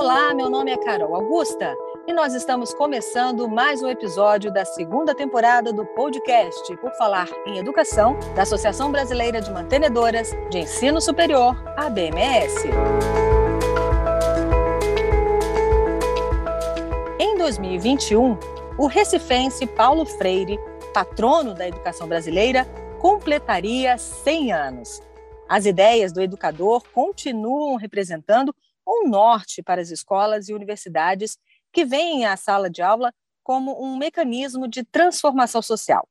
Olá, meu nome é Carol Augusta e nós estamos começando mais um episódio da segunda temporada do podcast Por Falar em Educação da Associação Brasileira de Mantenedoras de Ensino Superior, a BMS. Em 2021, o recifense Paulo Freire, patrono da educação brasileira, completaria 100 anos. As ideias do educador continuam representando um norte para as escolas e universidades que veem a sala de aula como um mecanismo de transformação social.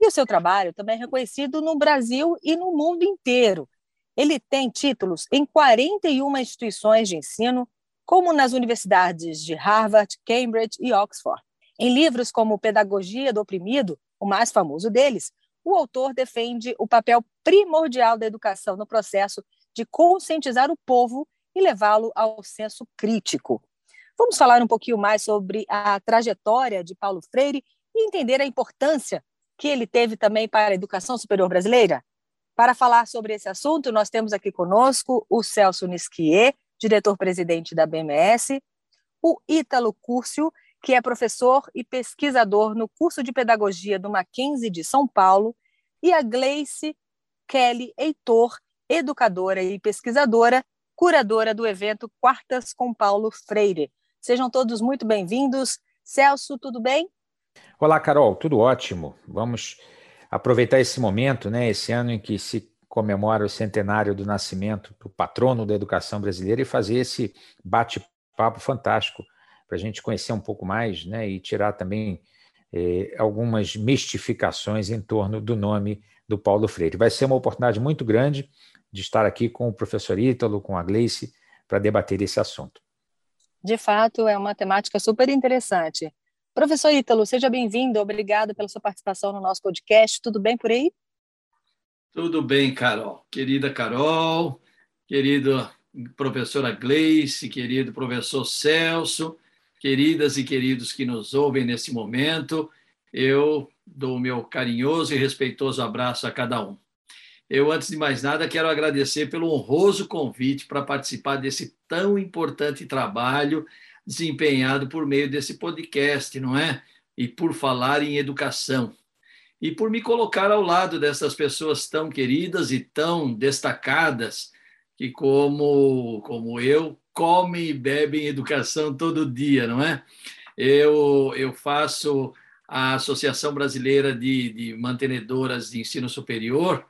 E o seu trabalho também é reconhecido no Brasil e no mundo inteiro. Ele tem títulos em 41 instituições de ensino, como nas universidades de Harvard, Cambridge e Oxford. Em livros como Pedagogia do Oprimido, o mais famoso deles, o autor defende o papel primordial da educação no processo de conscientizar o povo e levá-lo ao senso crítico. Vamos falar um pouquinho mais sobre a trajetória de Paulo Freire e entender a importância que ele teve também para a educação superior brasileira? Para falar sobre esse assunto, nós temos aqui conosco o Celso Nisquier, diretor-presidente da BMS, o Ítalo Cúrcio, que é professor e pesquisador no curso de pedagogia do Mackenzie de São Paulo, e a Gleice Kelly Heitor, educadora e pesquisadora curadora do evento Quartas com Paulo Freire. Sejam todos muito bem-vindos. Celso, tudo bem? Olá, Carol, tudo ótimo. Vamos aproveitar esse momento, né, esse ano em que se comemora o centenário do nascimento do patrono da educação brasileira e fazer esse bate-papo fantástico para a gente conhecer um pouco mais né, e tirar também eh, algumas mistificações em torno do nome do Paulo Freire. Vai ser uma oportunidade muito grande de estar aqui com o professor Ítalo, com a Gleice, para debater esse assunto. De fato, é uma temática super interessante. Professor Ítalo, seja bem-vindo, obrigado pela sua participação no nosso podcast. Tudo bem por aí? Tudo bem, Carol. Querida Carol, querido professora Gleice, querido professor Celso, queridas e queridos que nos ouvem nesse momento, eu dou o meu carinhoso e respeitoso abraço a cada um. Eu, antes de mais nada, quero agradecer pelo honroso convite para participar desse tão importante trabalho desempenhado por meio desse podcast, não é? E por falar em educação. E por me colocar ao lado dessas pessoas tão queridas e tão destacadas, que, como, como eu, comem e bebem educação todo dia, não é? Eu, eu faço a Associação Brasileira de, de Mantenedoras de Ensino Superior,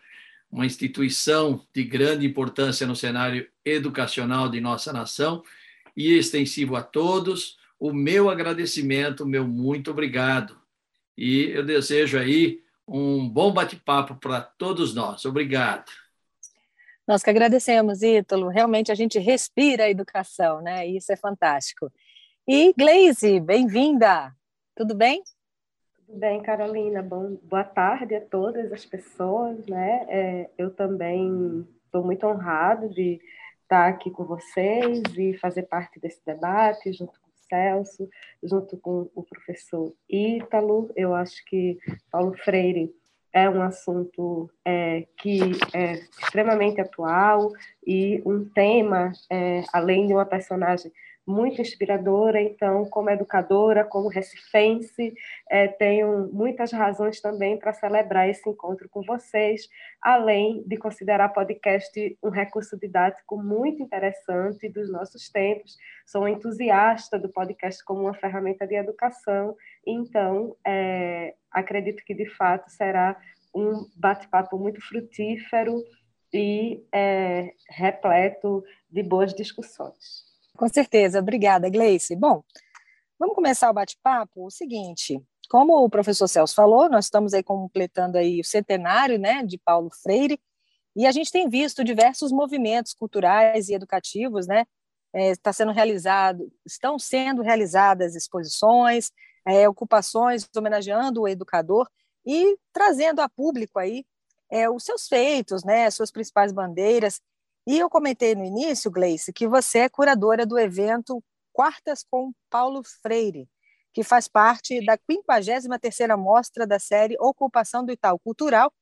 uma instituição de grande importância no cenário educacional de nossa nação, e extensivo a todos, o meu agradecimento, meu muito obrigado. E eu desejo aí um bom bate-papo para todos nós. Obrigado. Nós que agradecemos, Ítalo. Realmente a gente respira a educação, né? Isso é fantástico. E Gleise, bem-vinda. Tudo bem? Bem, Carolina. Bom, boa tarde a todas as pessoas. Né? É, eu também estou muito honrado de estar aqui com vocês e fazer parte desse debate junto com o Celso, junto com o professor Ítalo. Eu acho que Paulo Freire é um assunto é, que é extremamente atual e um tema, é, além de uma personagem muito inspiradora. Então, como educadora, como recifense, é, tenho muitas razões também para celebrar esse encontro com vocês, além de considerar podcast um recurso didático muito interessante dos nossos tempos. Sou entusiasta do podcast como uma ferramenta de educação, então é, acredito que de fato será um bate-papo muito frutífero e é, repleto de boas discussões. Com certeza, obrigada, Gleice. Bom, vamos começar o bate-papo. O seguinte, como o professor Celso falou, nós estamos aí completando aí o centenário, né, de Paulo Freire, e a gente tem visto diversos movimentos culturais e educativos, né, é, está sendo realizado, estão sendo realizadas exposições, é, ocupações homenageando o educador e trazendo a público aí é, os seus feitos, né, as suas principais bandeiras, e eu comentei no início, Gleice, que você é curadora do evento Quartas com Paulo Freire, que faz parte da 53ª mostra da série Ocupação do Itaú Cultural,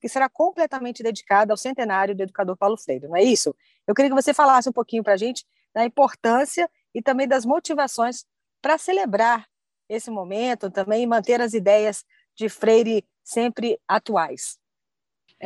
que será completamente dedicada ao centenário do educador Paulo Freire, não é isso? Eu queria que você falasse um pouquinho para a gente da importância e também das motivações para celebrar esse momento também manter as ideias de Freire sempre atuais.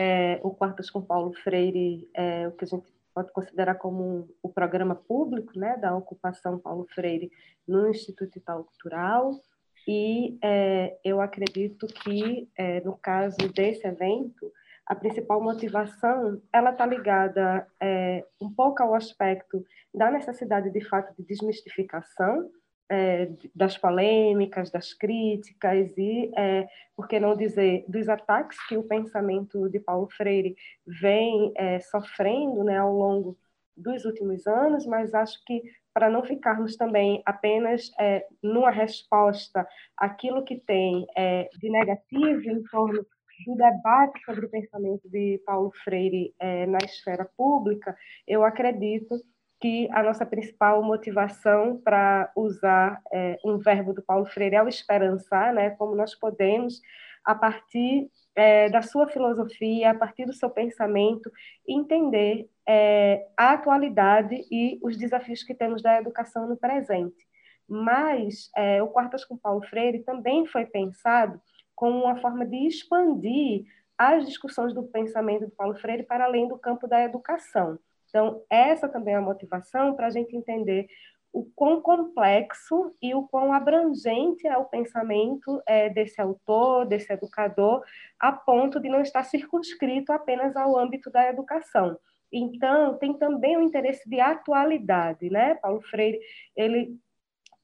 É, o Quartas com Paulo Freire é o que a gente pode considerar como um, o programa público né, da ocupação Paulo Freire no Instituto Itaú Cultural. E é, eu acredito que, é, no caso desse evento, a principal motivação ela está ligada é, um pouco ao aspecto da necessidade de fato de desmistificação é, das polêmicas, das críticas e, é, por que não dizer, dos ataques que o pensamento de Paulo Freire vem é, sofrendo né, ao longo dos últimos anos, mas acho que para não ficarmos também apenas é, numa resposta àquilo que tem é, de negativo em torno do debate sobre o pensamento de Paulo Freire é, na esfera pública, eu acredito que a nossa principal motivação para usar é, um verbo do Paulo Freire é o esperançar, né? Como nós podemos, a partir é, da sua filosofia, a partir do seu pensamento, entender é, a atualidade e os desafios que temos da educação no presente. Mas é, o Quartas com Paulo Freire também foi pensado como uma forma de expandir as discussões do pensamento do Paulo Freire para além do campo da educação. Então, essa também é a motivação para a gente entender o quão complexo e o quão abrangente é o pensamento é, desse autor, desse educador, a ponto de não estar circunscrito apenas ao âmbito da educação. Então, tem também o interesse de atualidade, né? Paulo Freire, ele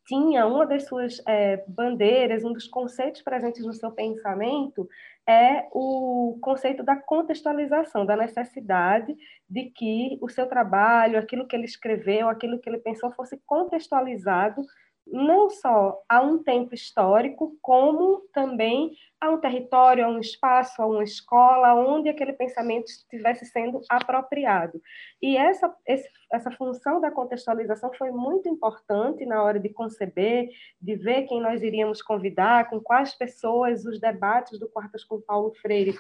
tinha uma das suas é, bandeiras, um dos conceitos presentes no seu pensamento é o conceito da contextualização, da necessidade de que o seu trabalho, aquilo que ele escreveu, aquilo que ele pensou fosse contextualizado não só a um tempo histórico, como também a um território, a um espaço, a uma escola, onde aquele pensamento estivesse sendo apropriado. E essa, essa função da contextualização foi muito importante na hora de conceber, de ver quem nós iríamos convidar, com quais pessoas os debates do Quartas com Paulo Freire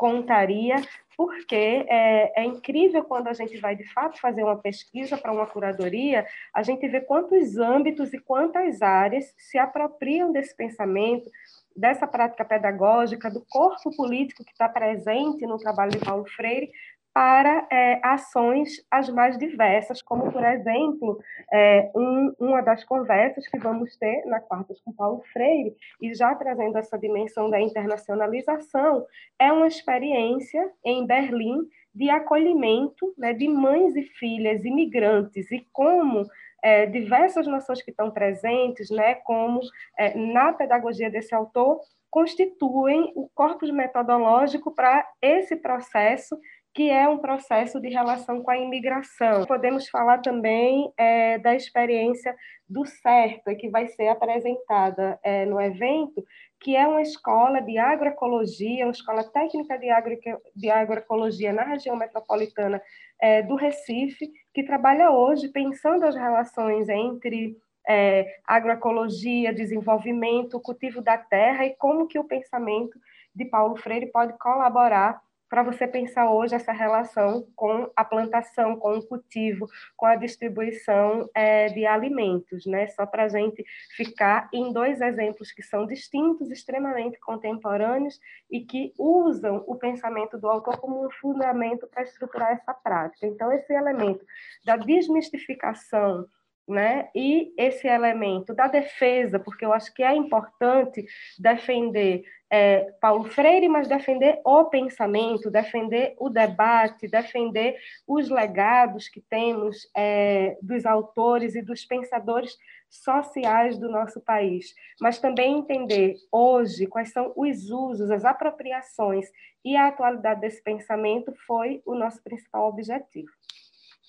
contaria, porque é, é, incrível quando a gente vai de fato fazer uma pesquisa para uma curadoria, a gente vê quantos âmbitos e quantas áreas se apropriam desse pensamento, dessa prática pedagógica, do corpo político que está presente no trabalho de Paulo Freire, para é, ações as mais diversas, como, por exemplo, é, um, uma das conversas que vamos ter na Quartas com Paulo Freire, e já trazendo essa dimensão da internacionalização, é uma experiência em Berlim de acolhimento né, de mães e filhas imigrantes, e como é, diversas noções que estão presentes, né, como é, na pedagogia desse autor, constituem o corpus metodológico para esse processo que é um processo de relação com a imigração. Podemos falar também é, da experiência do CERTA, que vai ser apresentada é, no evento, que é uma escola de agroecologia, uma escola técnica de, agro, de agroecologia na região metropolitana é, do Recife, que trabalha hoje pensando as relações entre é, agroecologia, desenvolvimento, cultivo da terra e como que o pensamento de Paulo Freire pode colaborar para você pensar hoje essa relação com a plantação, com o cultivo, com a distribuição é, de alimentos, né? Só para a gente ficar em dois exemplos que são distintos, extremamente contemporâneos e que usam o pensamento do autor como um fundamento para estruturar essa prática. Então, esse elemento da desmistificação né? E esse elemento da defesa, porque eu acho que é importante defender é, Paulo Freire, mas defender o pensamento, defender o debate, defender os legados que temos é, dos autores e dos pensadores sociais do nosso país, mas também entender hoje quais são os usos, as apropriações e a atualidade desse pensamento foi o nosso principal objetivo.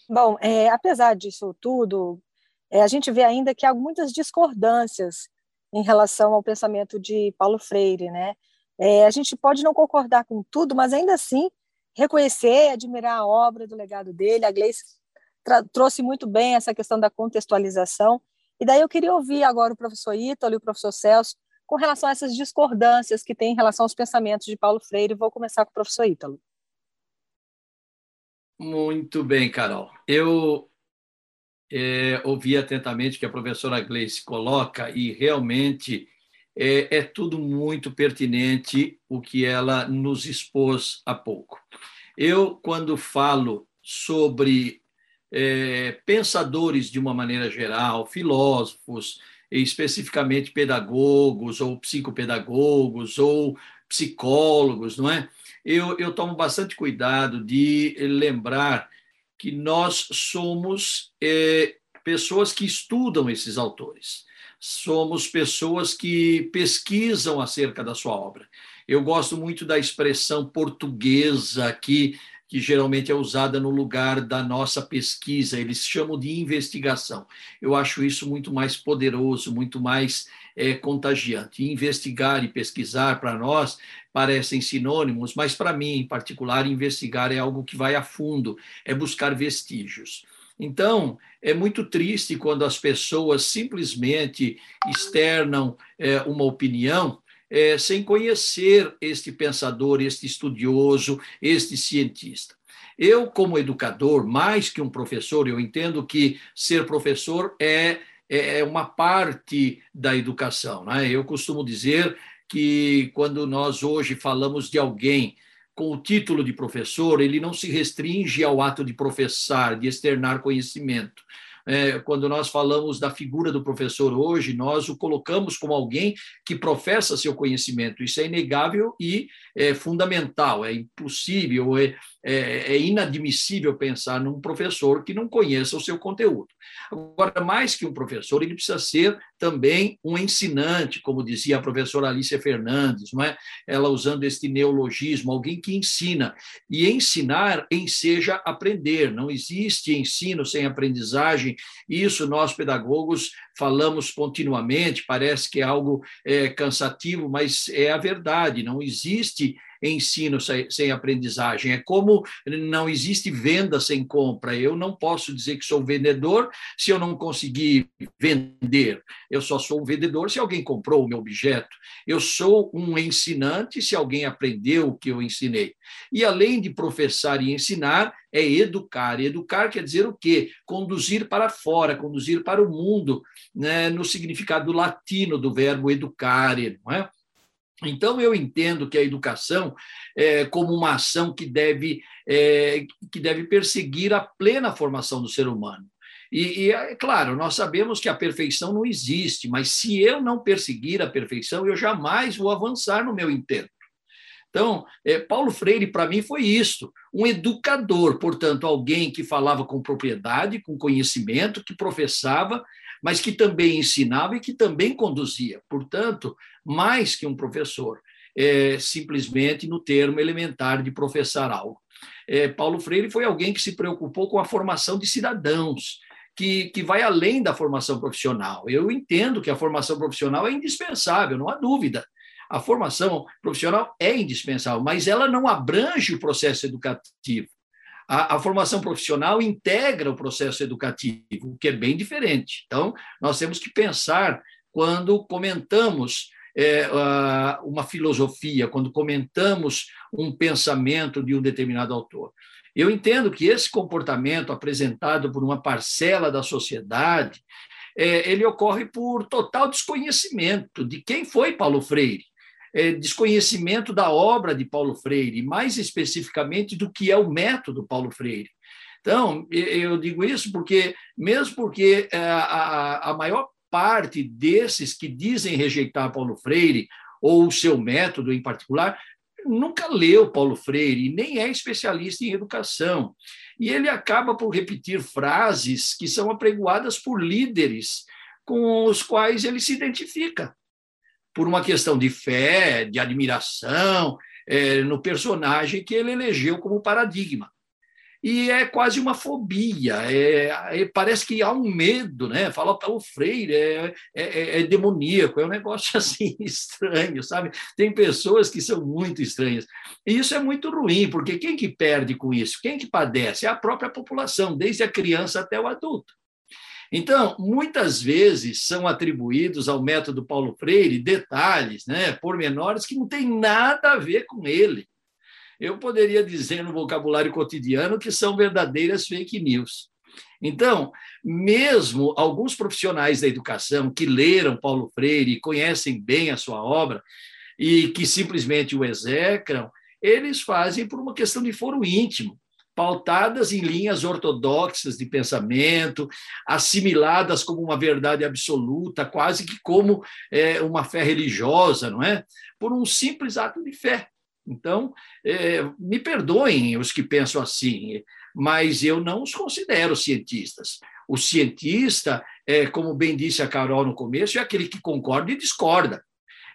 Bom, é, apesar disso tudo, é, a gente vê ainda que há muitas discordâncias em relação ao pensamento de Paulo Freire, né? É, a gente pode não concordar com tudo, mas ainda assim reconhecer, admirar a obra do legado dele. A Gleice trouxe muito bem essa questão da contextualização. E daí eu queria ouvir agora o professor Ítalo e o professor Celso com relação a essas discordâncias que tem em relação aos pensamentos de Paulo Freire. Vou começar com o professor Ítalo. Muito bem, Carol. Eu é, ouvi atentamente o que a professora Gleice coloca e realmente é, é, tudo muito pertinente o que ela nos expôs há pouco. Eu, quando falo sobre é, pensadores de uma maneira geral, filósofos, especificamente pedagogos ou psicopedagogos ou psicólogos, não é? Eu, eu tomo bastante cuidado de lembrar que nós somos é, pessoas que estudam esses autores, somos pessoas que pesquisam acerca da sua obra. Eu gosto muito da expressão portuguesa que, que geralmente é usada no lugar da nossa pesquisa, eles chamam de investigação. Eu acho isso muito mais poderoso, muito mais é, contagiante. Investigar e pesquisar, para nós, parecem sinônimos, mas para mim, em particular, investigar é algo que vai a fundo, é buscar vestígios. Então, é muito triste quando as pessoas simplesmente externam é, uma opinião é, sem conhecer este pensador, este estudioso, este cientista. Eu, como educador, mais que um professor, eu entendo que ser professor é, é, é uma parte da educação. Né? Eu costumo dizer que quando nós hoje falamos de alguém com o título de professor, ele não se restringe ao ato de professar, de externar conhecimento. É, quando nós falamos da figura do professor hoje, nós o colocamos como alguém que professa seu conhecimento. Isso é inegável e é fundamental, é impossível, é, é, é inadmissível pensar num professor que não conheça o seu conteúdo. Agora, mais que um professor, ele precisa ser também um ensinante, como dizia a professora Alicia Fernandes, não é? Ela usando este neologismo, alguém que ensina. E ensinar enseja aprender, não existe ensino sem aprendizagem. Isso nós pedagogos falamos continuamente, parece que é algo é, cansativo, mas é a verdade, não existe ensino sem, aprendizagem. É como não existe venda sem compra. Eu não posso dizer que sou vendedor se eu não conseguir vender. Eu só sou um vendedor se alguém comprou o meu objeto. Eu sou um ensinante se alguém aprendeu o que eu ensinei. E além de professar e ensinar, é educar. E educar quer dizer o quê? Conduzir para fora, conduzir para o mundo, né, no significado latino do verbo educare, não é? Então, eu entendo que a educação é como uma ação que deve, é, que deve perseguir a plena formação do ser humano. E, e, é claro, nós sabemos que a perfeição não existe, mas se eu não perseguir a perfeição, eu jamais vou avançar no meu intento. Então, é, Paulo Freire, para mim, foi isso: um educador, portanto, alguém que falava com propriedade, com conhecimento, que professava, mas que também ensinava e que também conduzia. Portanto, mais que um professor, é, simplesmente no termo elementar de professar algo. É, Paulo Freire foi alguém que se preocupou com a formação de cidadãos, que, que vai além da formação profissional. Eu entendo que a formação profissional é indispensável, não há dúvida. A formação profissional é indispensável, mas ela não abrange o processo educativo. A, a, formação profissional integra o processo educativo, o que é bem diferente. Então, nós temos que pensar quando comentamos é, uma filosofia, quando comentamos um pensamento de um determinado autor. Eu entendo que esse comportamento apresentado por uma parcela da sociedade, é, ele ocorre por total desconhecimento de quem foi Paulo Freire, é, desconhecimento da obra de Paulo Freire, mais especificamente do que é o método Paulo Freire. Então, eu digo isso porque, mesmo porque é, a, a maior parte desses que dizem rejeitar Paulo Freire, ou o seu método em particular, nunca leu Paulo Freire, nem é especialista em educação. E ele acaba por repetir frases que são apregoadas por líderes com os quais ele se identifica, por uma questão de fé, de admiração, é, no personagem que ele elegeu como paradigma e é quase uma fobia. É, é, parece que há um medo, né? Fala para o Freire, é, é, é, é, demoníaco, é um negócio assim estranho, sabe? Tem pessoas que são muito estranhas. E isso é muito ruim, porque quem que perde com isso? Quem que padece? É a própria população, desde a criança até o adulto. Então, muitas vezes são atribuídos ao método Paulo Freire detalhes, né, pormenores que não têm nada a ver com ele eu poderia dizer no vocabulário cotidiano que são verdadeiras fake news. Então, mesmo alguns profissionais da educação que leram Paulo Freire e conhecem bem a sua obra e que simplesmente o execram, eles fazem por uma questão de foro íntimo, pautadas em linhas ortodoxas de pensamento, assimiladas como uma verdade absoluta, quase que como é, uma fé religiosa, não é? Por um simples ato de fé. Então, é, me perdoem os que pensam assim, mas eu não os considero cientistas. O cientista, é, como bem disse a Carol no começo, é aquele que concorda e discorda.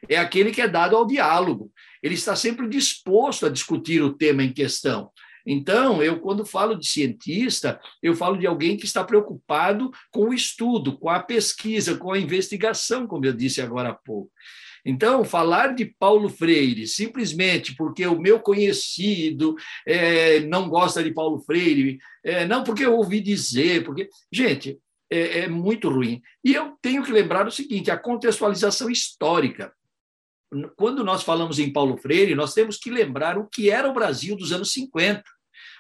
É aquele que é dado ao diálogo. Ele está sempre disposto a discutir o tema em questão. Então, eu, quando falo de cientista, eu falo de alguém que está preocupado com o estudo, com a pesquisa, com a investigação, como eu disse agora há pouco. Então, falar de Paulo Freire simplesmente porque o meu conhecido é, não gosta de Paulo Freire, é, não porque eu ouvi dizer, porque. Gente, é, é muito ruim. E eu tenho que lembrar o seguinte: a contextualização histórica. Quando nós falamos em Paulo Freire, nós temos que lembrar o que era o Brasil dos anos 50,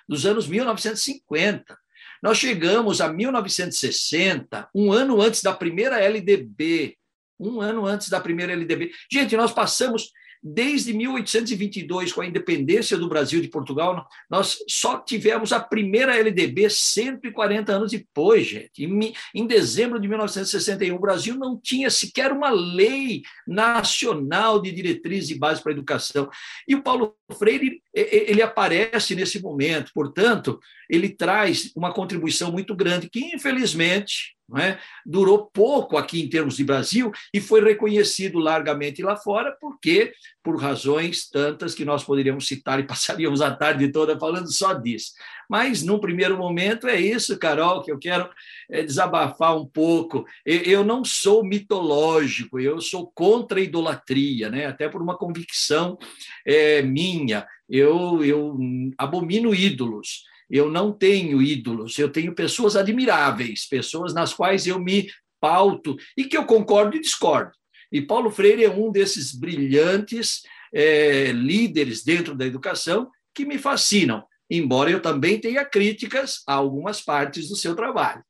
dos anos 1950. Nós chegamos a 1960, um ano antes da primeira LDB, um ano antes da primeira LDB. Gente, nós passamos desde 1822, com a independência do Brasil de Portugal, nós só tivemos a primeira LDB 140 anos depois, gente. Em, em dezembro de 1961, o Brasil não tinha sequer uma lei nacional de diretrizes e bases para a educação. E o Paulo Freire, ele aparece nesse momento, portanto, ele traz uma contribuição muito grande que, infelizmente, é? Durou pouco aqui em termos de Brasil e foi reconhecido largamente lá fora, porque por razões tantas que nós poderíamos citar e passaríamos a tarde toda falando só disso. Mas, num primeiro momento, é isso, Carol, que eu quero é, desabafar um pouco. Eu não sou mitológico, eu sou contra a idolatria, né? até por uma convicção é, minha. Eu, eu abomino ídolos. Eu não tenho ídolos, eu tenho pessoas admiráveis, pessoas nas quais eu me pauto e que eu concordo e discordo. E Paulo Freire é um desses brilhantes é, líderes dentro da educação que me fascinam, embora eu também tenha críticas a algumas partes do seu trabalho.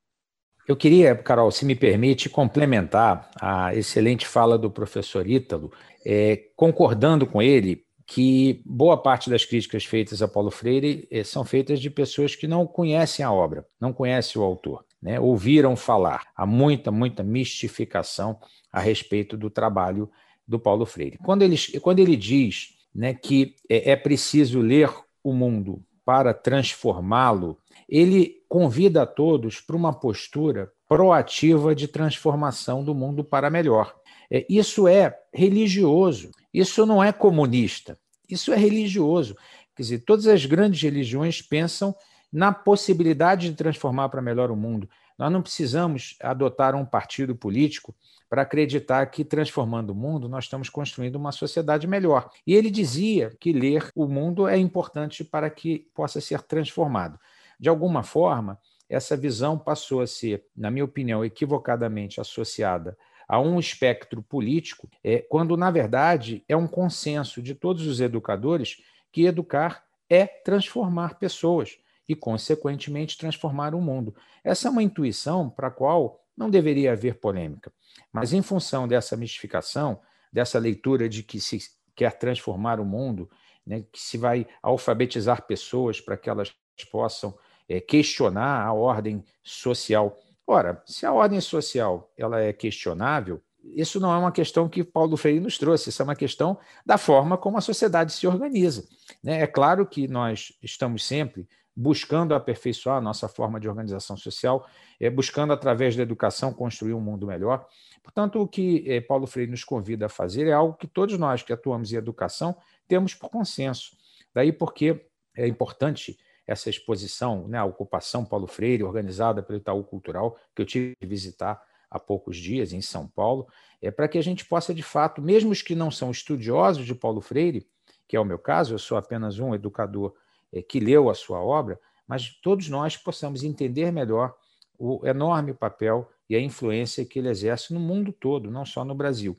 Eu queria, Carol, se me permite, complementar a excelente fala do professor Ítalo, é, concordando com ele que boa parte das críticas feitas a Paulo Freire eh, são feitas de pessoas que não conhecem a obra, não conhecem o autor, né? ouviram falar. Há muita, muita mistificação a respeito do trabalho do Paulo Freire. Quando ele, quando ele diz né, que é, é preciso ler o mundo para transformá-lo, ele convida a todos para uma postura proativa de transformação do mundo para melhor. É, isso é religioso, isso não é comunista, isso é religioso. Quer dizer, todas as grandes religiões pensam na possibilidade de transformar para melhor o mundo. Nós não precisamos adotar um partido político para acreditar que, transformando o mundo, nós estamos construindo uma sociedade melhor. E ele dizia que ler o mundo é importante para que possa ser transformado. De alguma forma, essa visão passou a ser, na minha opinião, equivocadamente associada a um espectro político, é, quando, na verdade, é um consenso de todos os educadores que educar é transformar pessoas e, consequentemente, transformar o mundo. Essa é uma intuição para a qual não deveria haver polêmica. Mas, em função dessa mistificação, dessa leitura de que se quer transformar o mundo, né, que se vai alfabetizar pessoas para que elas possam é, questionar a ordem social Ora, se a ordem social ela é questionável, isso não é uma questão que Paulo Freire nos trouxe, isso é uma questão da forma como a sociedade se organiza. Né? É claro que nós estamos sempre buscando aperfeiçoar a nossa forma de organização social, é, buscando, através da educação, construir um mundo melhor. Portanto, o que é, Paulo Freire nos convida a fazer é algo que todos nós que atuamos em educação temos por consenso. Daí porque é importante essa exposição, né, a ocupação Paulo Freire, organizada pelo Itaú Cultural, que eu tive que visitar há poucos dias em São Paulo, é para que a gente possa, de fato, mesmo os que não são estudiosos de Paulo Freire, que é o meu caso, eu sou apenas um educador é, que leu a sua obra, mas todos nós possamos entender melhor o enorme papel e a influência que ele exerce no mundo todo, não só no Brasil,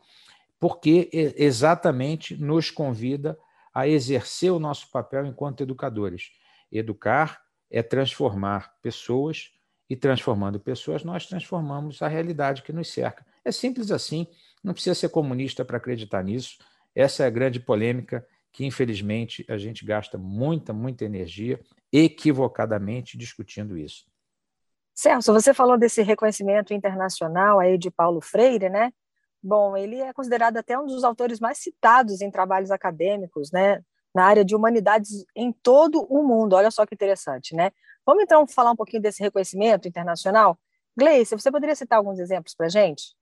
porque exatamente nos convida a exercer o nosso papel enquanto educadores Educar é transformar pessoas e transformando pessoas, nós transformamos a realidade que nos cerca. É simples assim, não precisa ser comunista para acreditar nisso. Essa é a grande polêmica que, infelizmente, a gente gasta muita, muita energia equivocadamente discutindo isso. Celso, você falou desse reconhecimento internacional aí de Paulo Freire, né? Bom, ele é considerado até um dos autores mais citados em trabalhos acadêmicos, né? Na área de humanidades em todo o mundo. Olha só que interessante, né? Vamos então falar um pouquinho desse reconhecimento internacional? Gleice, você poderia citar alguns exemplos para a gente?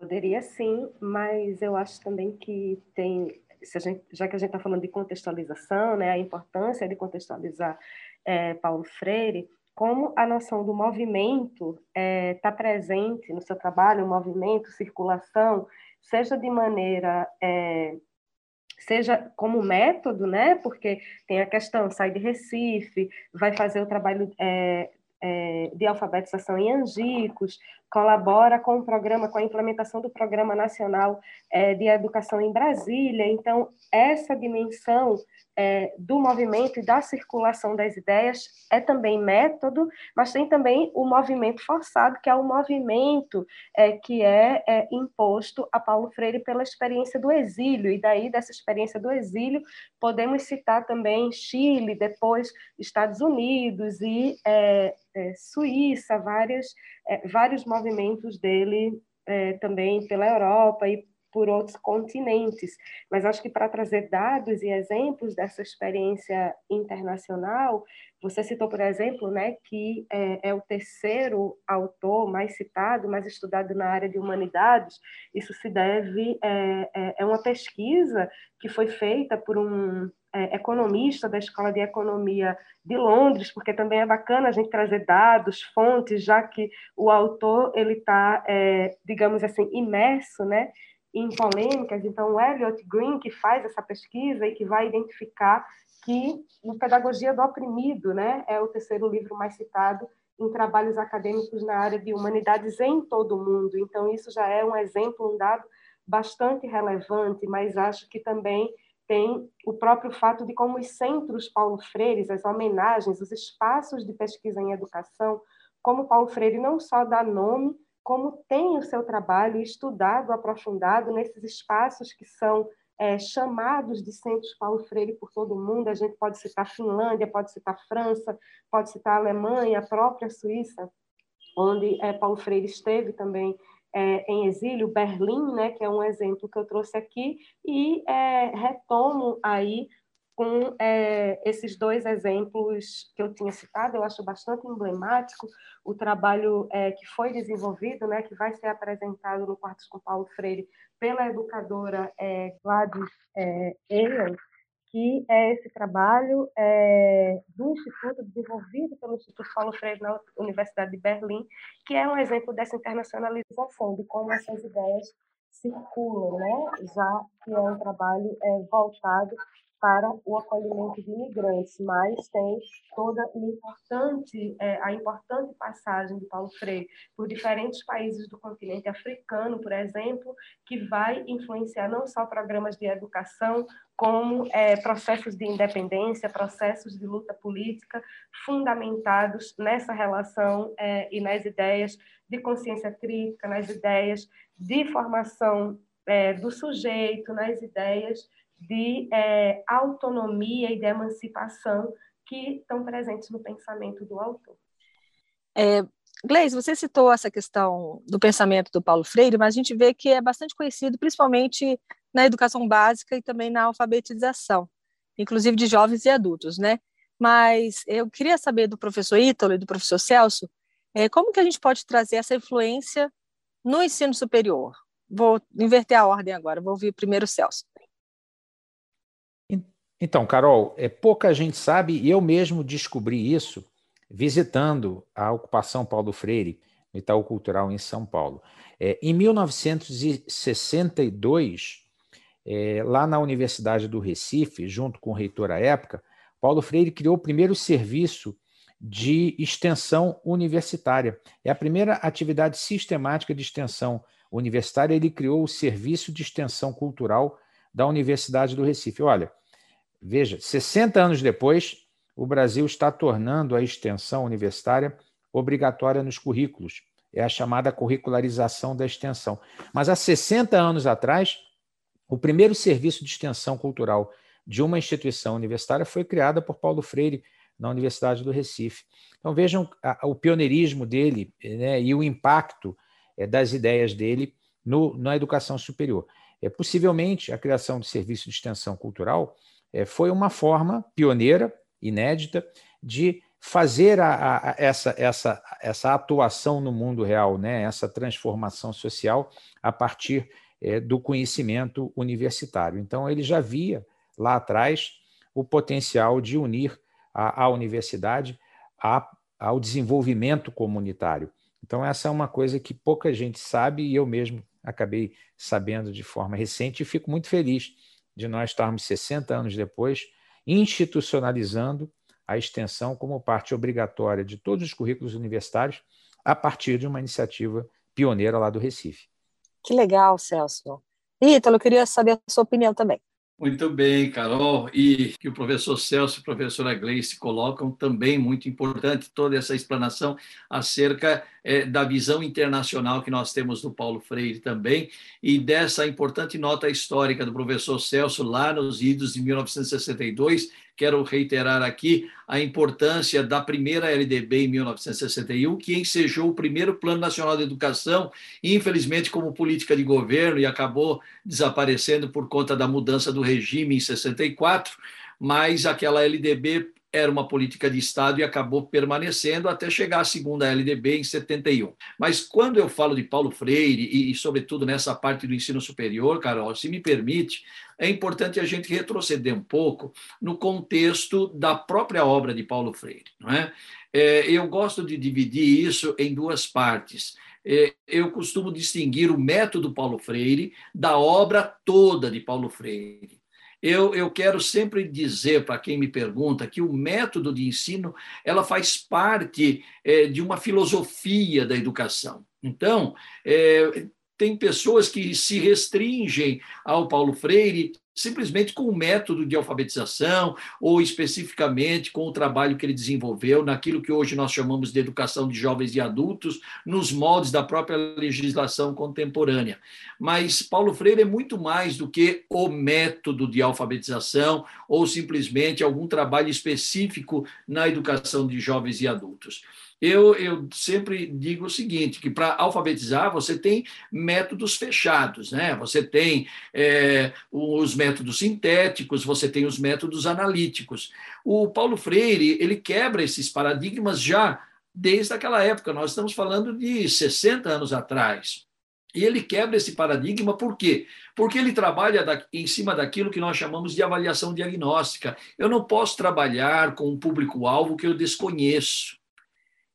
Poderia sim, mas eu acho também que tem, gente, já que a gente está falando de contextualização, né, a importância de contextualizar é, Paulo Freire, como a noção do movimento está é, tá presente no seu trabalho, movimento, circulação, seja de maneira é, seja como método, né? Porque tem a questão, sai de Recife, vai fazer o trabalho é, é, de alfabetização em Angicos, colabora com o programa, com a implementação do Programa Nacional é, de Educação em Brasília. Então, essa dimensão é, do movimento e da circulação das ideias é também método, mas tem também o movimento forçado, que é o movimento é, que é, é, imposto a Paulo Freire pela experiência do exílio, e daí dessa experiência do exílio podemos citar também Chile, depois Estados Unidos e é, é, Suíça, várias, é, vários movimentos dele também pela Europa e por outros continentes. Mas acho que para trazer dados e exemplos dessa experiência internacional, você citou, por exemplo, né, que é, é, o terceiro autor mais citado, mais estudado na área de humanidades. Isso se deve é, é, é uma pesquisa que foi feita por um é, economista da Escola de Economia de Londres, porque também é bacana a gente trazer dados, fontes, já que o autor ele está, é, digamos assim, imerso, né, em polêmicas. Então, o Elliot Green, que faz essa pesquisa e que vai identificar que no Pedagogia do Oprimido, né, é o terceiro livro mais citado em trabalhos acadêmicos na área de humanidades em todo o mundo. Então, isso já é um exemplo, um dado bastante relevante, mas acho que também tem o próprio fato de como os centros Paulo Freire, as homenagens, os espaços de pesquisa em educação, como Paulo Freire não só dá nome como tem o seu trabalho estudado, aprofundado nesses espaços que são é, chamados de centros Paulo Freire por todo o mundo. A gente pode citar Finlândia, pode citar França, pode citar Alemanha, a própria Suíça, onde é, Paulo Freire esteve também é, em exílio, Berlim, né, que é um exemplo que eu trouxe aqui, e é, retomo aí com é, esses dois exemplos que eu tinha citado, eu acho bastante emblemático o trabalho é, que foi desenvolvido, né, que vai ser apresentado no Quartos com Paulo Freire pela educadora é, Gladys é, que é esse trabalho é, do Instituto, desenvolvido pelo Instituto Paulo Freire na Universidade de Berlim, que é um exemplo dessa internacionalização, de como essas ideias circulam, né? já que é um trabalho é, voltado para o acolhimento de imigrantes, mas tem toda importante, é, a importante passagem de Paulo Freire por diferentes países do continente africano, por exemplo, que vai influenciar não só programas de educação, como é, processos de independência, processos de luta política fundamentados nessa relação é, e nas ideias de consciência crítica, nas ideias de formação é, do sujeito, nas ideias de é, autonomia e de emancipação que estão presentes no pensamento do autor. É, Gleis, você citou essa questão do pensamento do Paulo Freire, mas a gente vê que é bastante conhecido, principalmente na educação básica e também na alfabetização, inclusive de jovens e adultos, né? Mas eu queria saber do professor Ítalo e do professor Celso, é, como que a gente pode trazer essa influência no ensino superior? Vou inverter a ordem agora, vou ouvir primeiro o Celso. Então, Carol, é, pouca gente sabe, e eu mesmo descobri isso visitando a ocupação Paulo Freire, no Itaú Cultural em São Paulo. É, em 1962, é, lá na Universidade do Recife, junto com o reitor à época, Paulo Freire criou o primeiro serviço de extensão universitária. É a primeira atividade sistemática de extensão universitária. Ele criou o Serviço de Extensão Cultural da Universidade do Recife. Olha, Veja, 60 anos depois, o Brasil está tornando a extensão universitária obrigatória nos currículos. É a chamada curricularização da extensão. Mas há 60 anos atrás, o primeiro serviço de extensão cultural de uma instituição universitária foi criada por Paulo Freire na Universidade do Recife. Então vejam o pioneirismo dele né, e o impacto é, das ideias dele no, na educação superior. É, possivelmente, a criação de serviço de extensão cultural é, foi uma forma pioneira, inédita, de fazer a, a, essa, essa, essa atuação no mundo real, né? essa transformação social a partir é, do conhecimento universitário. Então, ele já via lá atrás o potencial de unir a, a universidade a, ao desenvolvimento comunitário. Então, essa é uma coisa que pouca gente sabe e eu mesmo acabei sabendo de forma recente e fico muito feliz de nós estarmos 60 anos depois institucionalizando a extensão como parte obrigatória de todos os currículos universitários a partir de uma iniciativa pioneira lá do Recife. Que legal, Celso. Ítalo, eu queria saber a sua opinião também. Muito bem, Carol. E que o professor Celso e a professora Gleice colocam também muito importante toda essa explanação acerca é, da visão internacional que nós temos do Paulo Freire também e dessa importante nota histórica do professor Celso lá nos idos de 1962 quero reiterar aqui a importância da primeira LDB em 1961, que ensejou o primeiro Plano Nacional de Educação, infelizmente como política de governo, e acabou desaparecendo por conta da mudança do regime em 64, mas aquela LDB era uma política de Estado e acabou permanecendo até chegar à segunda LDB em 71. Mas quando eu falo de Paulo Freire, e, e, sobretudo nessa parte do ensino superior, Carol, se me permite, é importante a gente retroceder um pouco no contexto da própria obra de Paulo Freire. Não é? É, eu gosto de dividir isso em duas partes. É, eu costumo distinguir o método Paulo Freire da obra toda de Paulo Freire. Eu, eu quero sempre dizer para quem me pergunta que o método de ensino ela faz parte é, de uma filosofia da educação. Então, é, tem pessoas que se restringem ao Paulo Freire simplesmente com o método de alfabetização ou especificamente com o trabalho que ele desenvolveu naquilo que hoje nós chamamos de educação de jovens e adultos, nos moldes da própria legislação contemporânea. Mas Paulo Freire é muito mais do que o método de alfabetização ou simplesmente algum trabalho específico na educação de jovens e adultos eu, eu sempre digo o seguinte, que para alfabetizar você tem métodos fechados, né? Você tem é, os métodos sintéticos, você tem os métodos analíticos. O Paulo Freire, ele quebra esses paradigmas já desde aquela época, nós estamos falando de 60 anos atrás. E ele quebra esse paradigma por quê? Porque ele trabalha em cima daquilo que nós chamamos de avaliação diagnóstica. Eu não posso trabalhar com um público-alvo que eu desconheço.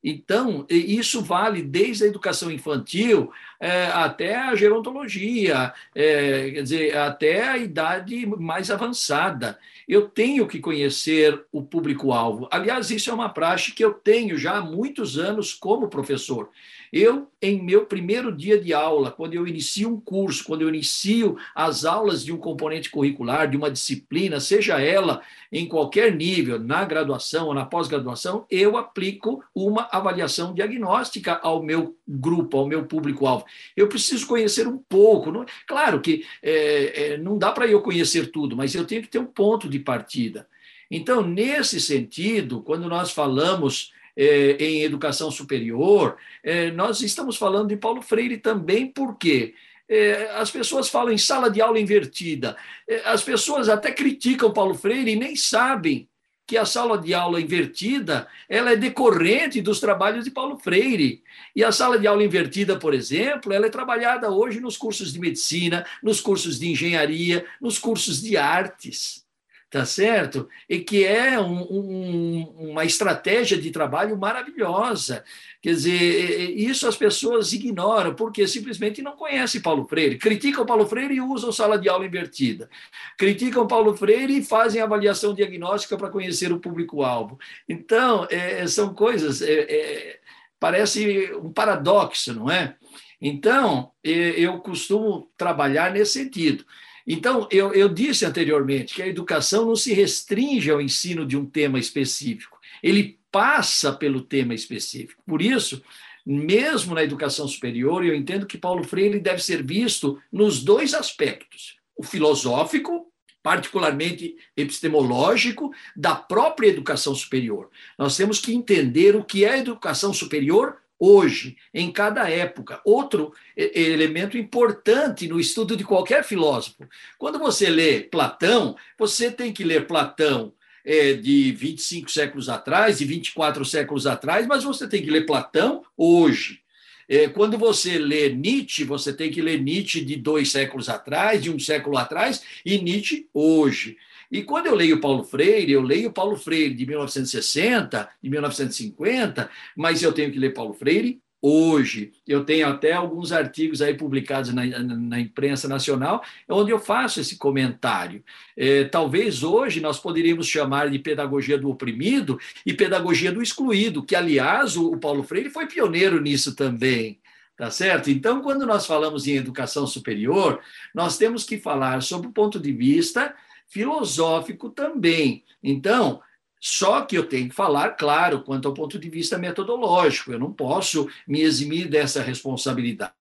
Então, isso vale desde a educação infantil é, até a gerontologia, é, quer dizer, até a idade mais avançada. Eu tenho que conhecer o público-alvo. Aliás, isso é uma praxe que eu tenho já há muitos anos como professor. Eu, em meu primeiro dia de aula, quando eu inicio um curso, quando eu inicio as aulas de um componente curricular, de uma disciplina, seja ela em qualquer nível, na graduação ou na pós-graduação, eu aplico uma avaliação diagnóstica ao meu grupo, ao meu público-alvo. Eu preciso conhecer um pouco. Não, claro que é, é, não dá para eu conhecer tudo, mas eu tenho que ter um ponto de partida. Então, nesse sentido, quando nós falamos é, em educação superior, é, nós estamos falando de Paulo Freire também, porque é, as pessoas falam em sala de aula invertida. as pessoas até criticam Paulo Freire e nem sabem que a sala de aula invertida ela é decorrente dos trabalhos de Paulo Freire. E a sala de aula invertida, por exemplo, ela é trabalhada hoje nos cursos de medicina, nos cursos de engenharia, nos cursos de artes tá certo? E que é um, um, uma estratégia de trabalho maravilhosa. Quer dizer, isso as pessoas ignoram, porque simplesmente não conhecem Paulo Freire. Criticam Paulo Freire e usam sala de aula invertida. Criticam Paulo Freire e fazem avaliação diagnóstica para conhecer o público-alvo. Então, é, são coisas. É, é, parece um paradoxo, não é? Então, eu costumo trabalhar nesse sentido. Então, eu, eu disse anteriormente que a educação não se restringe ao ensino de um tema específico. Ele passa pelo tema específico. Por isso, mesmo na educação superior, eu entendo que Paulo Freire deve ser visto nos dois aspectos: o filosófico, particularmente epistemológico, da própria educação superior. Nós temos que entender o que é educação superior hoje, em cada época. Outro elemento importante no estudo de qualquer filósofo. Quando você lê Platão, você tem que ler Platão é, de 25 séculos atrás, de 24 séculos atrás, mas você tem que ler Platão hoje. É, quando você lê Nietzsche, você tem que ler Nietzsche de dois séculos atrás, de um século atrás, e Nietzsche hoje. E quando eu leio Paulo Freire, eu leio Paulo Freire de 1960, de 1950, mas eu tenho que ler Paulo Freire hoje. Eu tenho até alguns artigos aí publicados na, na imprensa nacional, onde eu faço esse comentário. É, talvez hoje nós poderíamos chamar de pedagogia do oprimido e pedagogia do excluído, que, aliás, o, o Paulo Freire foi pioneiro nisso também. Tá certo? Então, quando nós falamos em educação superior, nós temos que falar sobre o ponto de vista filosófico também. Então, só que eu tenho que falar, claro, quanto ao ponto de vista metodológico, eu não posso me eximir dessa responsabilidade.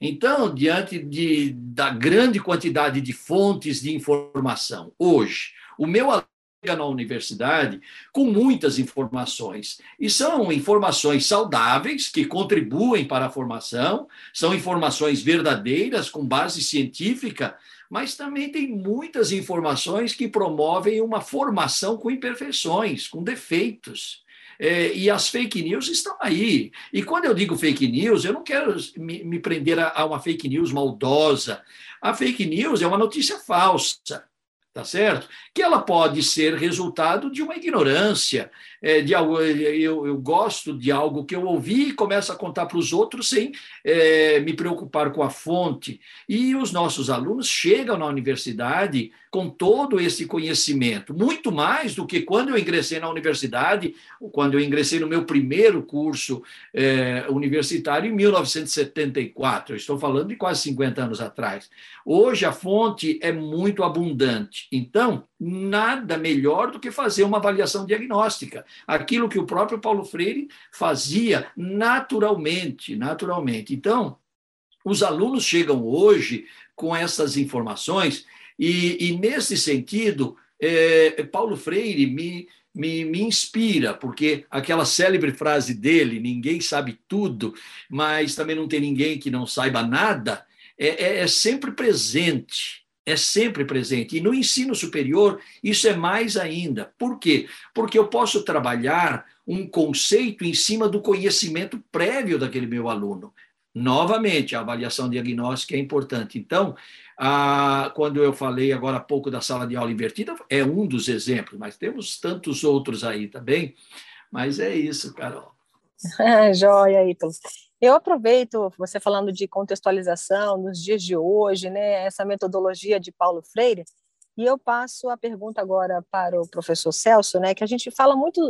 Então, diante de, da grande quantidade de fontes de informação, hoje, o meu aluno chega na universidade com muitas informações. E são informações saudáveis, que contribuem para a formação, são informações verdadeiras, com base científica, mas também tem muitas informações que promovem uma formação com imperfeições, com defeitos. É, e as fake news estão aí. E quando eu digo fake news, eu não quero me, me prender a, a uma fake news maldosa. A fake news é uma notícia falsa tá certo? Que ela pode ser resultado de uma ignorância, é, de algo. Eu, eu, gosto de algo que eu ouvi e começo a contar para os outros sem é, me preocupar com a fonte. E os nossos alunos chegam na universidade com todo esse conhecimento, muito mais do que quando eu ingressei na universidade, quando eu ingressei no meu primeiro curso é, universitário em 1974. Eu estou falando de quase 50 anos atrás. Hoje a fonte é muito abundante. Então, nada melhor do que fazer uma avaliação diagnóstica. Aquilo que o próprio Paulo Freire fazia naturalmente, naturalmente. Então, os alunos chegam hoje com essas informações e, e nesse sentido, é, Paulo Freire me, me, me inspira, porque aquela célebre frase dele, ninguém sabe tudo, mas também não tem ninguém que não saiba nada, é, é, é sempre presente é sempre presente. E no ensino superior, isso é mais ainda. Por quê? Porque eu posso trabalhar um conceito em cima do conhecimento prévio daquele meu aluno. Novamente, a avaliação diagnóstica é importante. Então, ah, quando eu falei agora há pouco da sala de aula invertida, é um dos exemplos, mas temos tantos outros aí também. Mas é isso, Carol. Joia, Ítalo. Eu aproveito você falando de contextualização nos dias de hoje, né, essa metodologia de Paulo Freire, e eu passo a pergunta agora para o professor Celso, né, que a gente fala muito,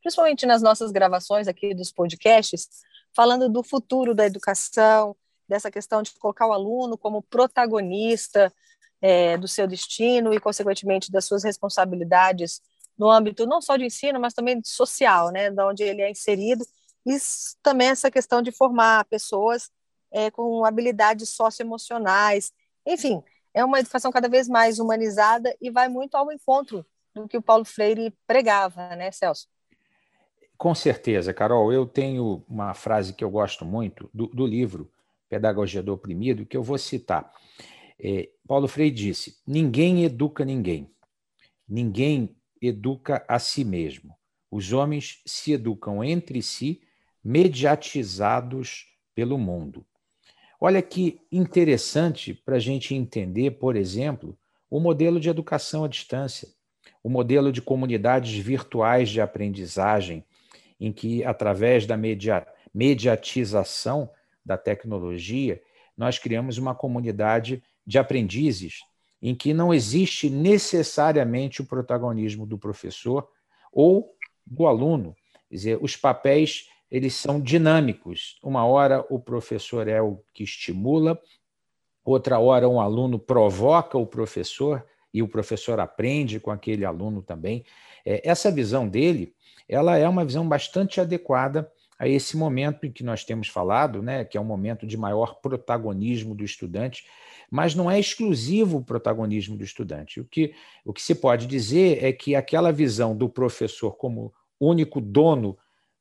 principalmente nas nossas gravações aqui dos podcasts, falando do futuro da educação, dessa questão de colocar o aluno como protagonista é, do seu destino e, consequentemente, das suas responsabilidades no âmbito não só de ensino, mas também social, né, de onde ele é inserido, e também essa questão de formar pessoas é, com habilidades socioemocionais, enfim, é uma educação cada vez mais humanizada e vai muito ao encontro do que o Paulo Freire pregava, né, Celso? Com certeza, Carol. Eu tenho uma frase que eu gosto muito do, do livro Pedagogia do Oprimido, que eu vou citar. É, Paulo Freire disse: Ninguém educa ninguém. Ninguém educa a si mesmo. Os homens se educam entre si, mediatizados pelo mundo. Olha que interessante para a gente entender, por exemplo, o modelo de educação à distância, o modelo de comunidades virtuais de aprendizagem, em que, através da media, mediatização, da tecnologia, nós criamos uma comunidade de aprendizes em que não existe necessariamente o protagonismo do professor ou do aluno. Quer dizer, os papéis eles são dinâmicos. Uma hora o professor é o que estimula, outra hora um aluno provoca o professor e o professor aprende com aquele aluno também. É, essa visão dele ela é uma visão bastante adequada a esse momento em que nós temos falado, né, que é um momento de maior protagonismo do estudante, mas não é exclusivo o protagonismo do estudante. O que, o que se pode dizer é que aquela visão do professor como único dono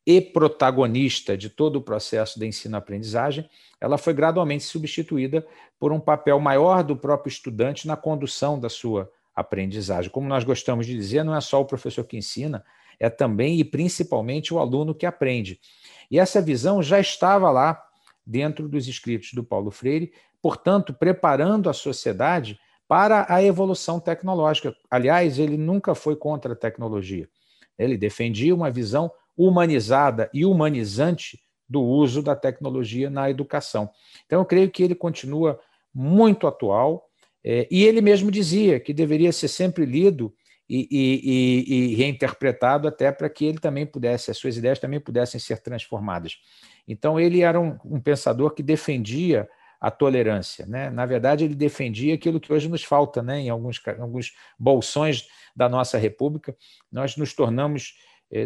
e protagonista de todo o processo de ensino-aprendizagem, ela foi gradualmente substituída por um papel maior do próprio estudante na condução da sua aprendizagem. Como nós gostamos de dizer, não é só o professor que ensina, é também e principalmente o aluno que aprende. E essa visão já estava lá dentro dos escritos do Paulo Freire, portanto, preparando a sociedade para a evolução tecnológica. Aliás, ele nunca foi contra a tecnologia. Ele defendia uma visão humanizada e humanizante do uso da tecnologia na educação. Então, eu creio que ele continua muito atual, é, e ele mesmo dizia que deveria ser sempre lido e, e, e, reinterpretado até para que ele também pudesse, as suas ideias também pudessem ser transformadas. Então, ele era um, um pensador que defendia a tolerância. Né? Na verdade, ele defendia aquilo que hoje nos falta né? em alguns, alguns bolsões da nossa República. Nós nos tornamos,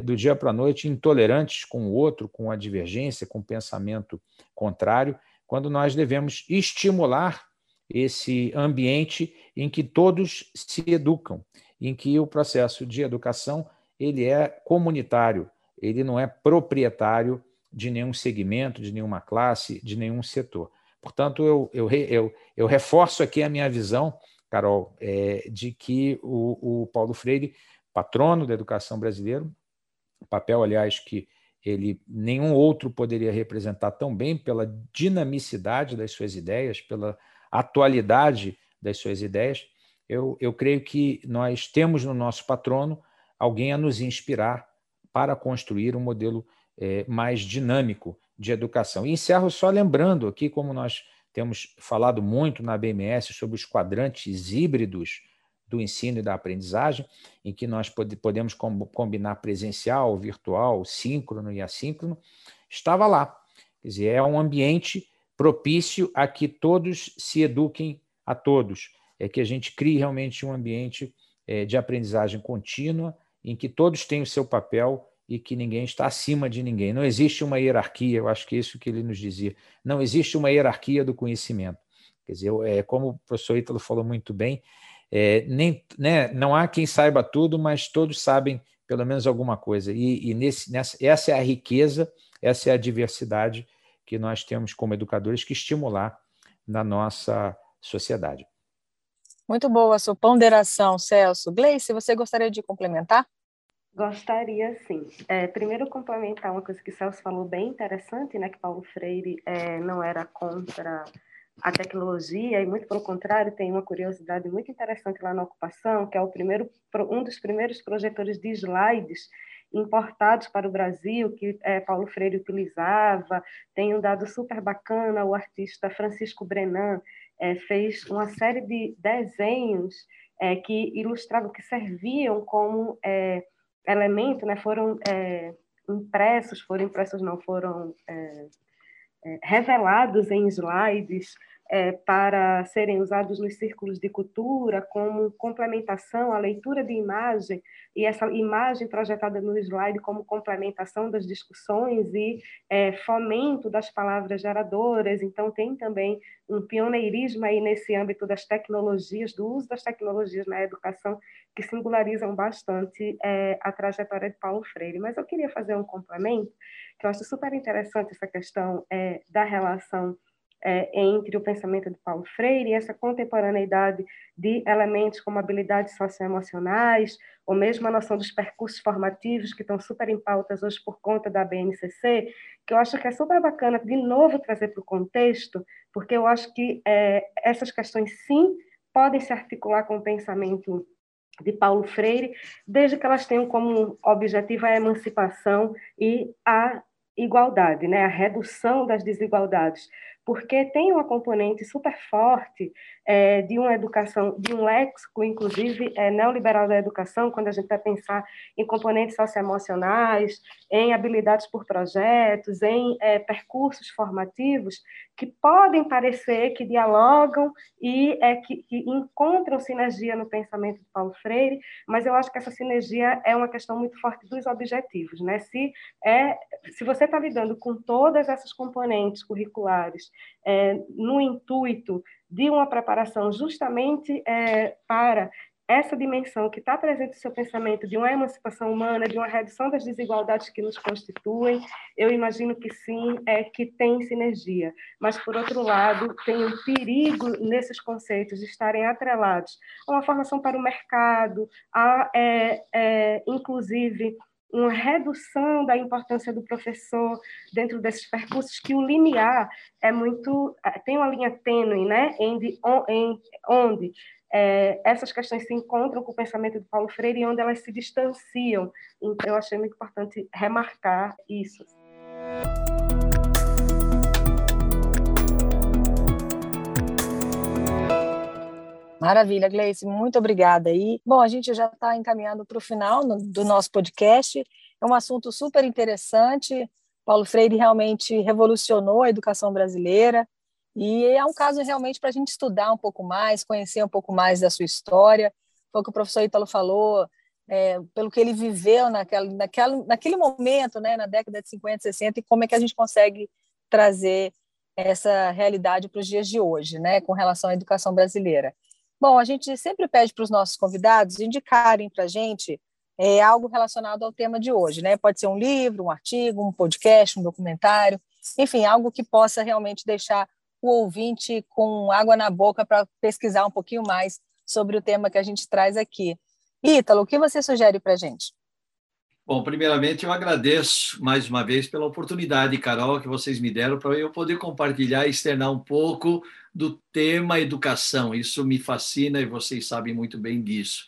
do dia para a noite, intolerantes com o outro, com a divergência, com o pensamento contrário, quando nós devemos estimular esse ambiente em que todos se educam, em que o processo de educação ele é comunitário, ele não é proprietário de nenhum segmento, de nenhuma classe, de nenhum setor. Portanto, eu, eu, eu, eu reforço aqui a minha visão, Carol, é, de que o, o Paulo Freire, patrono da educação brasileira, papel, aliás, que ele nenhum outro poderia representar tão bem pela dinamicidade das suas ideias, pela atualidade das suas ideias, eu, eu creio que nós temos no nosso patrono alguém a nos inspirar para construir um modelo é, mais dinâmico de educação. E encerro só lembrando aqui, como nós temos falado muito na BMS sobre os quadrantes híbridos do ensino e da aprendizagem, em que nós pode, podemos combinar presencial, virtual, síncrono e assíncrono, estava lá. Quer dizer, é um ambiente propício a que todos se eduquem a todos é que a gente crie realmente um ambiente é, de aprendizagem contínua, em que todos têm o seu papel e que ninguém está acima de ninguém. Não existe uma hierarquia, eu acho que é isso que ele nos dizia. Não existe uma hierarquia do conhecimento. Quer dizer, é, como o professor Ítalo falou muito bem, é, nem, né, não há quem saiba tudo, mas todos sabem pelo menos alguma coisa. E, e nesse, nessa, essa é a riqueza, essa é a diversidade que nós temos como educadores que estimular na nossa sociedade. Muito boa a sua ponderação, Celso. Gleice, você gostaria de complementar? Gostaria, sim. É, primeiro, complementar uma coisa que o Celso falou bem interessante, né, que Paulo Freire é, não era contra a tecnologia, e muito pelo contrário, tem uma curiosidade muito interessante lá na ocupação, que é o primeiro, um dos primeiros projetores de slides importados para o Brasil, que é, Paulo Freire utilizava. Tem um dado super bacana, o artista Francisco Brenan, é, fez uma série de desenhos é, que ilustravam, que serviam como é, elemento, né, foram é, impressos, foram impressos não, foram é, revelados em slides é, para serem usados nos círculos de cultura como complementação à leitura de imagem e essa imagem projetada no slide como complementação das discussões e é, fomento das palavras geradoras. Então, tem também um pioneirismo aí nesse âmbito das tecnologias, do uso das tecnologias na educação, que singularizam bastante é, a trajetória de Paulo Freire. Mas eu queria fazer um complemento, que eu acho super interessante essa questão é, da relação é, entre o pensamento de Paulo Freire e essa contemporaneidade de elementos como habilidades socioemocionais, ou mesmo a noção dos percursos formativos, que estão super em pautas hoje por conta da BNCC, que eu acho que é super bacana, de novo, trazer para o contexto, porque eu acho que é, essas questões, sim, podem se articular com o pensamento de Paulo Freire, desde que elas tenham como objetivo a emancipação e a igualdade, né? a redução das desigualdades porque tem uma componente super forte é, de uma educação, de um léxico, inclusive, é, neoliberal da educação, quando a gente vai pensar em componentes socioemocionais, em habilidades por projetos, em é, percursos formativos, que podem parecer que dialogam e é, que, que encontram sinergia no pensamento de Paulo Freire, mas eu acho que essa sinergia é uma questão muito forte dos objetivos. Né? Se, é, se você está lidando com todas essas componentes curriculares é, no intuito de uma preparação justamente é, para essa dimensão que está presente no seu pensamento de uma emancipação humana, de uma redução das desigualdades que nos constituem, eu imagino que sim, é que tem sinergia. Mas, por outro lado, tem um perigo nesses conceitos de estarem atrelados a uma formação para o mercado, a, é, é, inclusive, uma redução da importância do professor dentro desses percursos, que o limiar é muito é, tem uma linha tênue, né, em onde é, essas questões se encontram com o pensamento de Paulo Freire e onde elas se distanciam. Então, eu achei muito importante remarcar isso. Maravilha, Gleice, muito obrigada aí. Bom, a gente já está encaminhando para o final do nosso podcast. É um assunto super interessante. Paulo Freire realmente revolucionou a educação brasileira e é um caso realmente para a gente estudar um pouco mais, conhecer um pouco mais da sua história. Foi o que o professor Ítalo falou, é, pelo que ele viveu naquela, naquela, naquele momento, né, na década de 50, 60, e como é que a gente consegue trazer essa realidade para os dias de hoje, né, com relação à educação brasileira. Bom, a gente sempre pede para os nossos convidados indicarem para a gente é, algo relacionado ao tema de hoje, né? Pode ser um livro, um artigo, um podcast, um documentário, enfim, algo que possa realmente deixar o ouvinte com água na boca para pesquisar um pouquinho mais sobre o tema que a gente traz aqui. Ítalo, o que você sugere para a gente? Bom, primeiramente eu agradeço mais uma vez pela oportunidade, Carol, que vocês me deram para eu poder compartilhar e externar um pouco do tema educação. Isso me fascina e vocês sabem muito bem disso.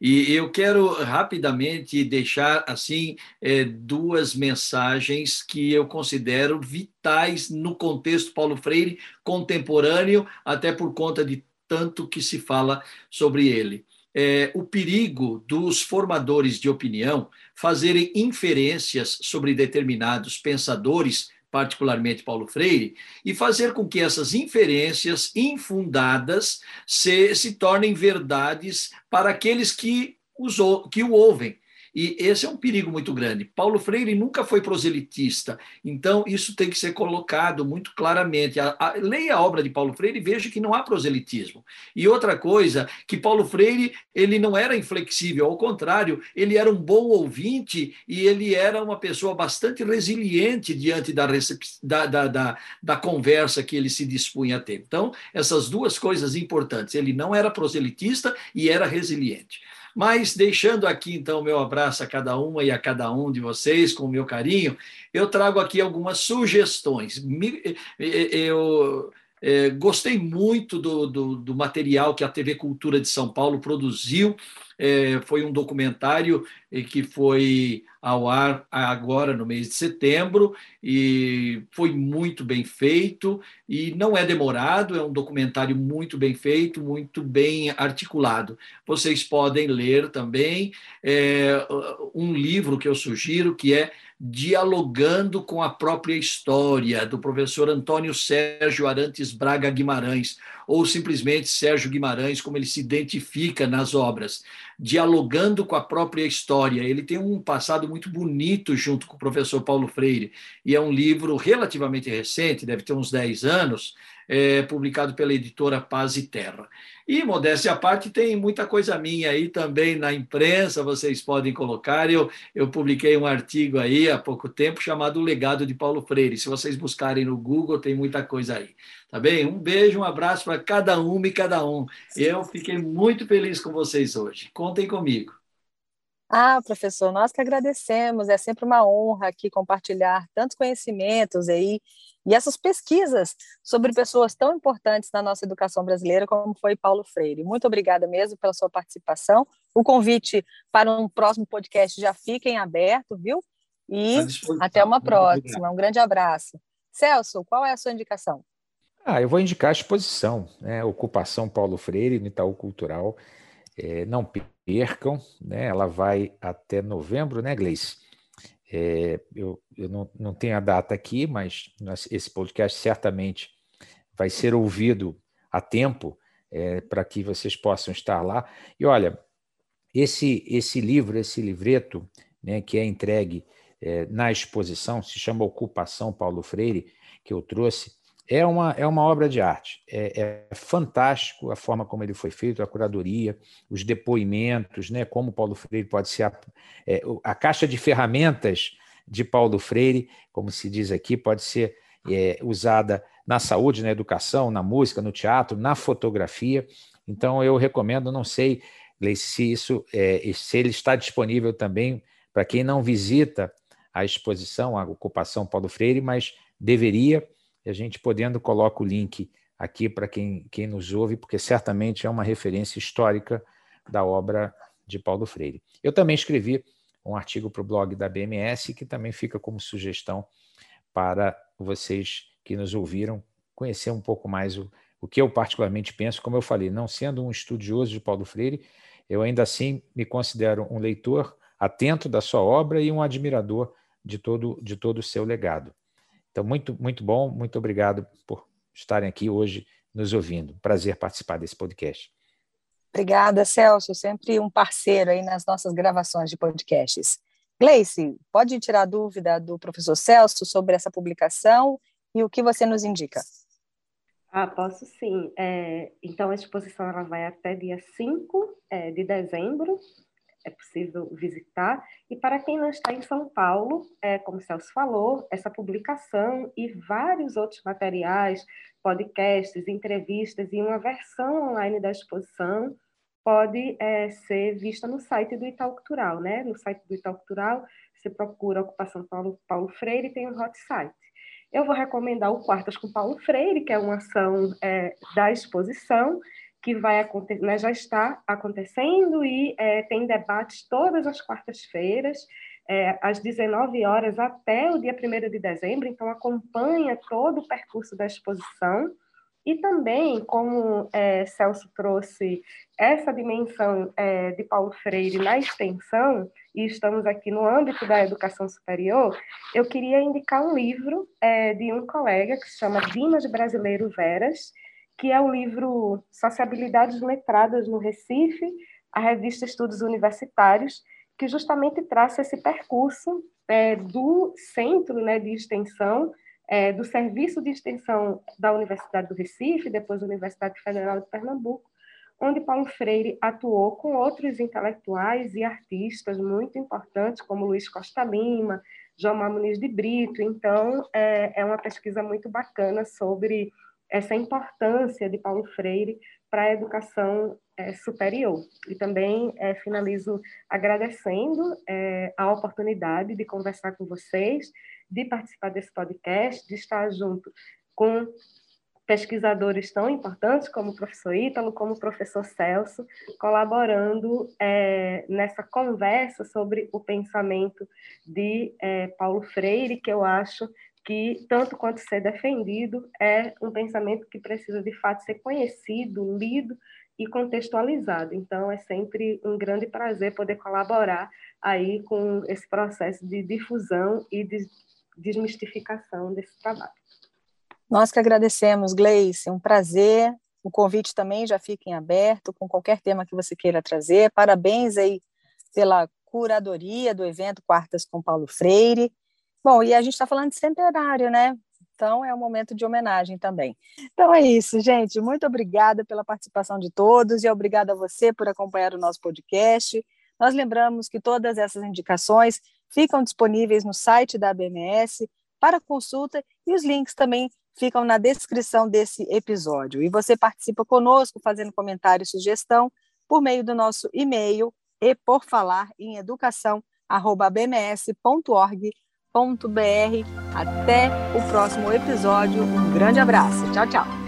E eu quero rapidamente deixar assim é, duas mensagens que eu considero vitais no contexto Paulo Freire contemporâneo, até por conta de tanto que se fala sobre ele. É, o perigo dos formadores de opinião fazerem inferências sobre determinados pensadores particularmente Paulo Freire, e fazer com que essas inferências infundadas se, se tornem verdades para aqueles que, os, que o ouvem. E esse é um perigo muito grande. Paulo Freire nunca foi proselitista, então isso tem que ser colocado muito claramente. A, a, leia a obra de Paulo Freire e veja que não há proselitismo. E outra coisa, que Paulo Freire ele não era inflexível, ao contrário, ele era um bom ouvinte e ele era uma pessoa bastante resiliente diante da, da, da, da, da conversa que ele se dispunha a ter. Então, essas duas coisas importantes. Ele não era proselitista e era resiliente. Mas deixando aqui então o meu abraço a cada uma e a cada um de vocês, com o meu carinho, eu trago aqui algumas sugestões. Eu é, gostei muito do, do, do, material que a TV Cultura de São Paulo produziu. É, foi um documentário eh, que foi ao ar agora no mês de setembro e foi muito bem feito e não é demorado, é um documentário muito bem feito, muito bem articulado. Vocês podem ler também é, um livro que eu sugiro que é dialogando com a própria história, do professor Antônio Sérgio Arantes Braga Guimarães, ou simplesmente Sérgio Guimarães, como ele se identifica nas obras, dialogando com a própria história. Ele tem um passado muito bonito junto com o professor Paulo Freire, e é um livro relativamente recente, deve ter uns 10 anos, é, publicado pela editora Paz e Terra. E, modéstia à parte, tem muita coisa minha aí também na imprensa, vocês podem colocar. Eu, eu publiquei um artigo aí há pouco tempo chamado O Legado de Paulo Freire. Se vocês buscarem no Google, tem muita coisa aí. Tá bem? Um beijo, um abraço para cada uma e cada um. Eu fiquei muito feliz com vocês hoje. Contem comigo. Ah, professor, nós que agradecemos. É sempre uma honra aqui compartilhar tantos conhecimentos aí e essas pesquisas sobre pessoas tão importantes na nossa educação brasileira, como foi Paulo Freire. Muito obrigada mesmo pela sua participação. O convite para um próximo podcast já fica em aberto, viu? E até uma próxima. Um grande abraço. Celso, qual é a sua indicação? Ah, eu vou indicar a exposição, né? Ocupação Paulo Freire, no Itaú Cultural. É, não percam, né? Ela vai até novembro, né, Gleice? É, eu, eu não, não tenho a data aqui, mas esse podcast certamente vai ser ouvido a tempo é, para que vocês possam estar lá. E olha, esse, esse livro, esse livreto, né, que é entregue é, na exposição, se chama Ocupação Paulo Freire, que eu trouxe, é uma, é uma obra de arte. É, é, fantástico a forma como ele foi feito, a curadoria, os depoimentos, né, como Paulo Freire pode ser. A, é, a caixa de ferramentas de Paulo Freire, como se diz aqui, pode ser é, usada na saúde, na educação, na música, no teatro, na fotografia. Então, eu recomendo, não sei se isso é, se ele está disponível também para quem não visita a exposição, a ocupação Paulo Freire, mas deveria e a gente podendo coloca o link aqui para quem, quem nos ouve, porque certamente é uma referência histórica da obra de Paulo Freire. Eu também escrevi um artigo para o blog da BMS, que também fica como sugestão para vocês que nos ouviram conhecer um pouco mais o, o que eu particularmente penso. Como eu falei, não sendo um estudioso de Paulo Freire, eu ainda assim me considero um leitor atento da sua obra e um admirador de todo, de todo o seu legado. Então, muito, muito bom, muito obrigado por estarem aqui hoje nos ouvindo. Prazer participar desse podcast. Obrigada, Celso, sempre um parceiro aí nas nossas gravações de podcasts. Gleice, pode tirar dúvida do professor Celso sobre essa publicação e o que você nos indica? Ah, posso sim. É, então, a exposição ela vai até dia 5 é, de dezembro, é possível visitar. E para quem não está em São Paulo, é, como o Celso falou, essa publicação e vários outros materiais, podcasts, entrevistas e uma versão online da exposição pode é, ser vista no site do Itaú Cultural, né? No site do Itaú Cultural, você procura Ocupação Paulo, Paulo Freire e tem um hot site. Eu vou recomendar o Quartas com Paulo Freire, que é uma ação é, da exposição, que vai acontecer, né, já está acontecendo e é, tem debates todas as quartas-feiras, é, às 19 horas até o dia 1 de dezembro, então acompanha todo o percurso da exposição. E também, como é, Celso trouxe essa dimensão é, de Paulo Freire na extensão, e estamos aqui no âmbito da educação superior, eu queria indicar um livro é, de um colega que se chama Dimas Brasileiro Veras, que é o livro Sociabilidades Letradas no Recife, a revista Estudos Universitários, que justamente traça esse percurso é, do centro né, de extensão, é, do serviço de extensão da Universidade do Recife, depois da Universidade Federal de Pernambuco, onde Paulo Freire atuou com outros intelectuais e artistas muito importantes, como Luiz Costa Lima, João Muniz de Brito. Então, é, é uma pesquisa muito bacana sobre essa importância de Paulo Freire para a educação é, superior. E também é, finalizo agradecendo é, a oportunidade de conversar com vocês, de participar desse podcast, de estar junto com pesquisadores tão importantes como o professor Ítalo, como o professor Celso, colaborando é, nessa conversa sobre o pensamento de é, Paulo Freire, que eu acho que, tanto quanto ser defendido, é um pensamento que precisa, de fato, ser conhecido, lido e contextualizado. Então, é sempre um grande prazer poder colaborar aí com esse processo de difusão e de desmistificação desse trabalho. Nós que agradecemos, Gleice, um prazer. O convite também já fica em aberto, com qualquer tema que você queira trazer. Parabéns aí pela curadoria do evento Quartas com Paulo Freire. Bom, e a gente está falando de centenário, né? Então é um momento de homenagem também. Então é isso, gente. Muito obrigada pela participação de todos e obrigada a você por acompanhar o nosso podcast. Nós lembramos que todas essas indicações ficam disponíveis no site da ABMS para consulta e os links também ficam na descrição desse episódio. E você participa conosco fazendo comentário e sugestão por meio do nosso e-mail e por falar em educação@bms.org até o próximo episódio. Um grande abraço. Tchau, tchau.